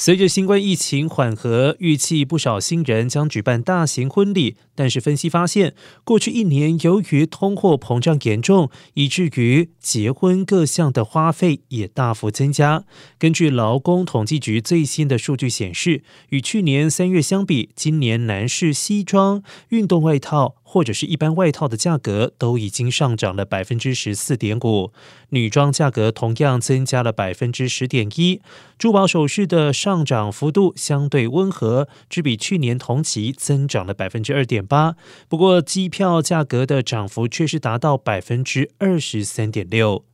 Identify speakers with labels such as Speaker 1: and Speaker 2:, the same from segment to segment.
Speaker 1: 随着新冠疫情缓和，预计不少新人将举办大型婚礼。但是分析发现，过去一年由于通货膨胀严重，以至于结婚各项的花费也大幅增加。根据劳工统计局最新的数据显示，与去年三月相比，今年男士西装、运动外套或者是一般外套的价格都已经上涨了百分之十四点五，女装价格同样增加了百分之十点一。珠宝首饰的上涨幅度相对温和，只比去年同期增长了百分之二点。八，不过机票价格的涨幅却是达到百分之二十三点六。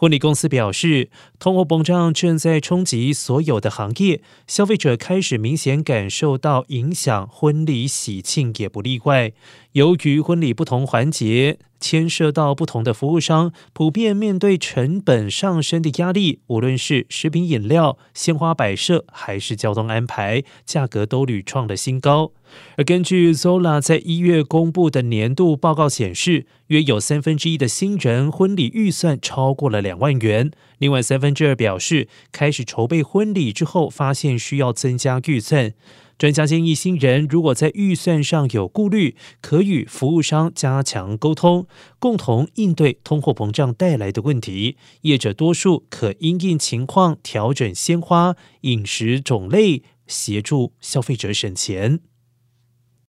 Speaker 1: 婚礼公司表示，通货膨胀正在冲击所有的行业，消费者开始明显感受到影响，婚礼喜庆也不例外。由于婚礼不同环节。牵涉到不同的服务商，普遍面对成本上升的压力。无论是食品饮料、鲜花摆设，还是交通安排，价格都屡创了新高。而根据 Zola 在一月公布的年度报告显示，约有三分之一的新人婚礼预算超过了两万元。另外三分之二表示，开始筹备婚礼之后，发现需要增加预算。专家建议新人如果在预算上有顾虑，可与服务商加强沟通，共同应对通货膨胀带来的问题。业者多数可因应情况调整鲜花、饮食种类，协助消费者省钱。